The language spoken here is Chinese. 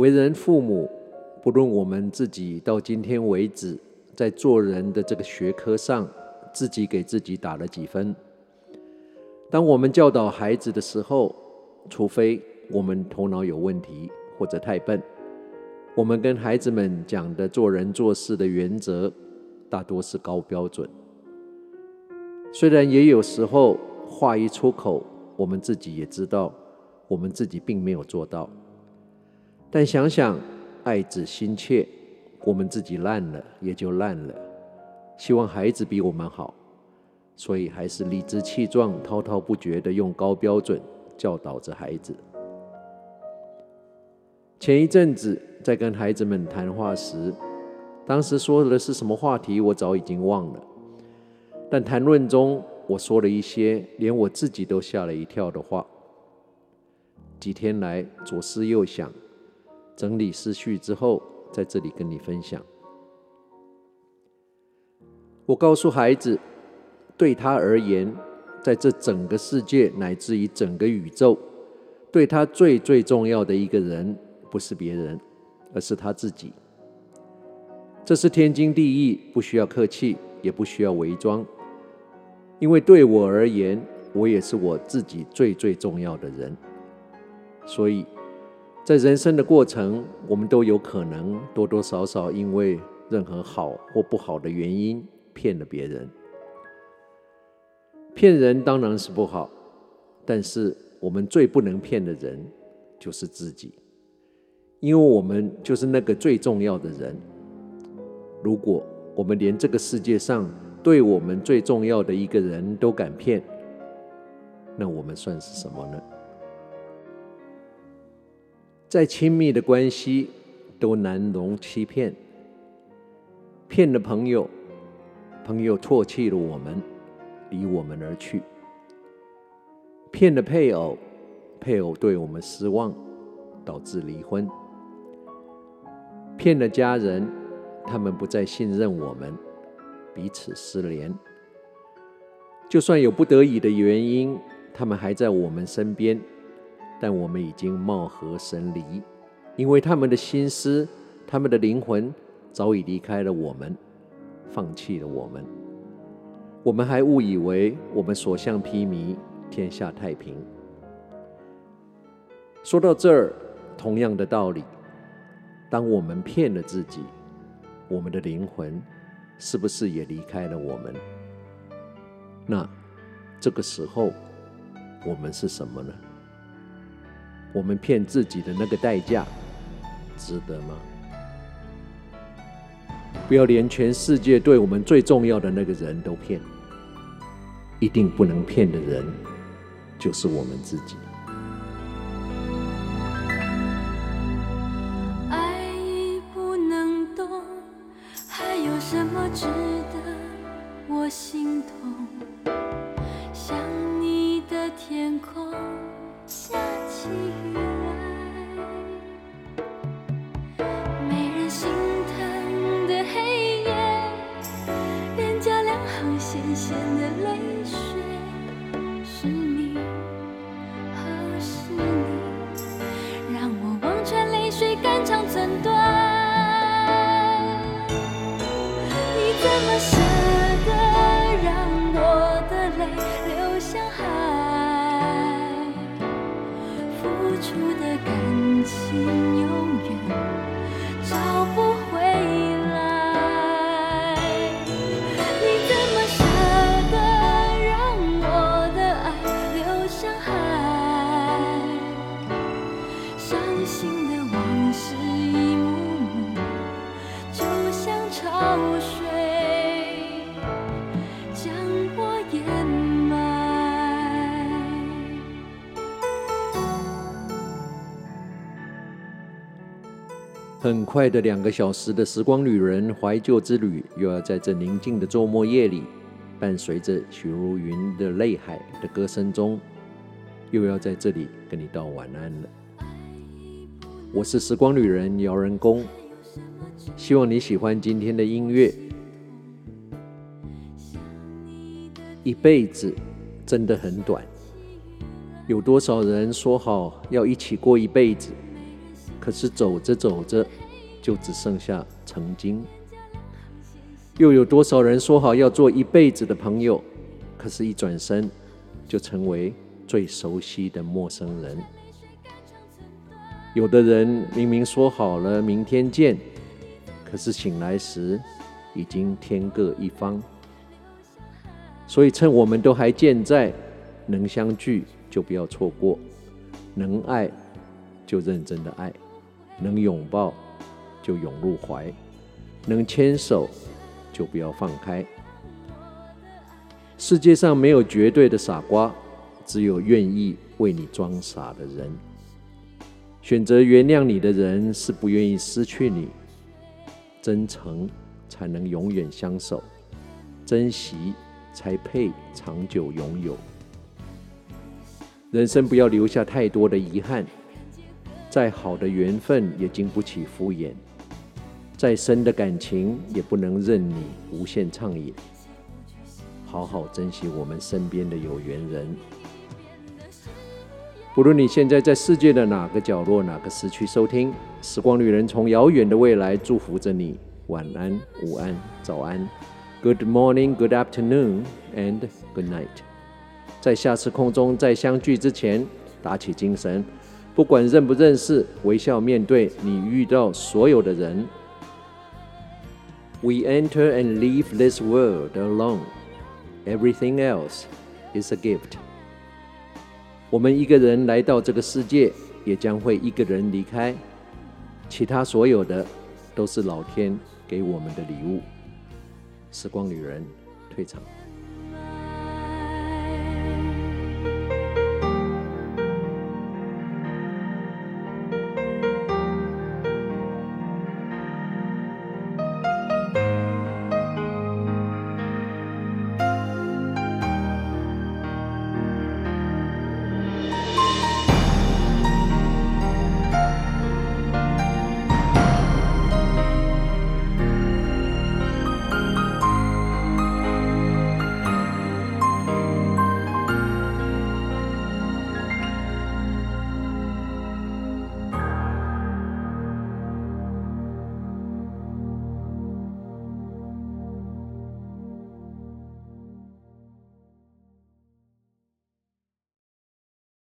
为人父母，不论我们自己到今天为止，在做人的这个学科上，自己给自己打了几分。当我们教导孩子的时候，除非我们头脑有问题或者太笨，我们跟孩子们讲的做人做事的原则，大多是高标准。虽然也有时候话一出口，我们自己也知道，我们自己并没有做到。但想想爱子心切，我们自己烂了也就烂了。希望孩子比我们好，所以还是理直气壮、滔滔不绝地用高标准教导着孩子。前一阵子在跟孩子们谈话时，当时说的是什么话题，我早已经忘了。但谈论中，我说了一些连我自己都吓了一跳的话。几天来左思右想，整理思绪之后，在这里跟你分享。我告诉孩子，对他而言，在这整个世界乃至于整个宇宙，对他最最重要的一个人，不是别人，而是他自己。这是天经地义，不需要客气，也不需要伪装。因为对我而言，我也是我自己最最重要的人。所以，在人生的过程，我们都有可能多多少少因为任何好或不好的原因。骗了别人，骗人当然是不好，但是我们最不能骗的人就是自己，因为我们就是那个最重要的人。如果我们连这个世界上对我们最重要的一个人都敢骗，那我们算是什么呢？再亲密的关系都难容欺骗，骗了朋友。朋友唾弃了我们，离我们而去；骗了配偶，配偶对我们失望，导致离婚；骗了家人，他们不再信任我们，彼此失联。就算有不得已的原因，他们还在我们身边，但我们已经貌合神离，因为他们的心思、他们的灵魂早已离开了我们。放弃了我们，我们还误以为我们所向披靡，天下太平。说到这儿，同样的道理，当我们骗了自己，我们的灵魂是不是也离开了我们？那这个时候，我们是什么呢？我们骗自己的那个代价，值得吗？不要连全世界对我们最重要的那个人都骗，一定不能骗的人就是我们自己。爱已不能动，还有什么值得我心痛？想你的天空咸咸的泪水，是你，哦，是你，让我望穿泪水，肝肠寸断。你怎么舍得让我的泪流向海？付出的感情永远找不。很快的两个小时的时光旅人怀旧之旅，又要在这宁静的周末夜里，伴随着许茹芸的《泪海》的歌声中，又要在这里跟你道晚安了。我是时光旅人姚仁恭，希望你喜欢今天的音乐。一辈子真的很短，有多少人说好要一起过一辈子？可是走着走着，就只剩下曾经。又有多少人说好要做一辈子的朋友，可是一转身，就成为最熟悉的陌生人。有的人明明说好了明天见，可是醒来时，已经天各一方。所以趁我们都还健在，能相聚就不要错过，能爱就认真的爱，能拥抱就拥入怀，能牵手就不要放开。世界上没有绝对的傻瓜，只有愿意为你装傻的人。选择原谅你的人是不愿意失去你，真诚才能永远相守，珍惜才配长久拥有。人生不要留下太多的遗憾，再好的缘分也经不起敷衍，再深的感情也不能任你无限畅饮。好好珍惜我们身边的有缘人，不论你现在在世界的哪个角落、哪个时区收听，时光旅人从遥远的未来祝福着你。晚安、午安、早安，Good morning, Good afternoon, and Good night。在下次空中再相聚之前，打起精神，不管认不认识，微笑面对你遇到所有的人。We enter and leave this world alone. Everything else is a gift. 我们一个人来到这个世界，也将会一个人离开。其他所有的都是老天给我们的礼物。时光旅人退场。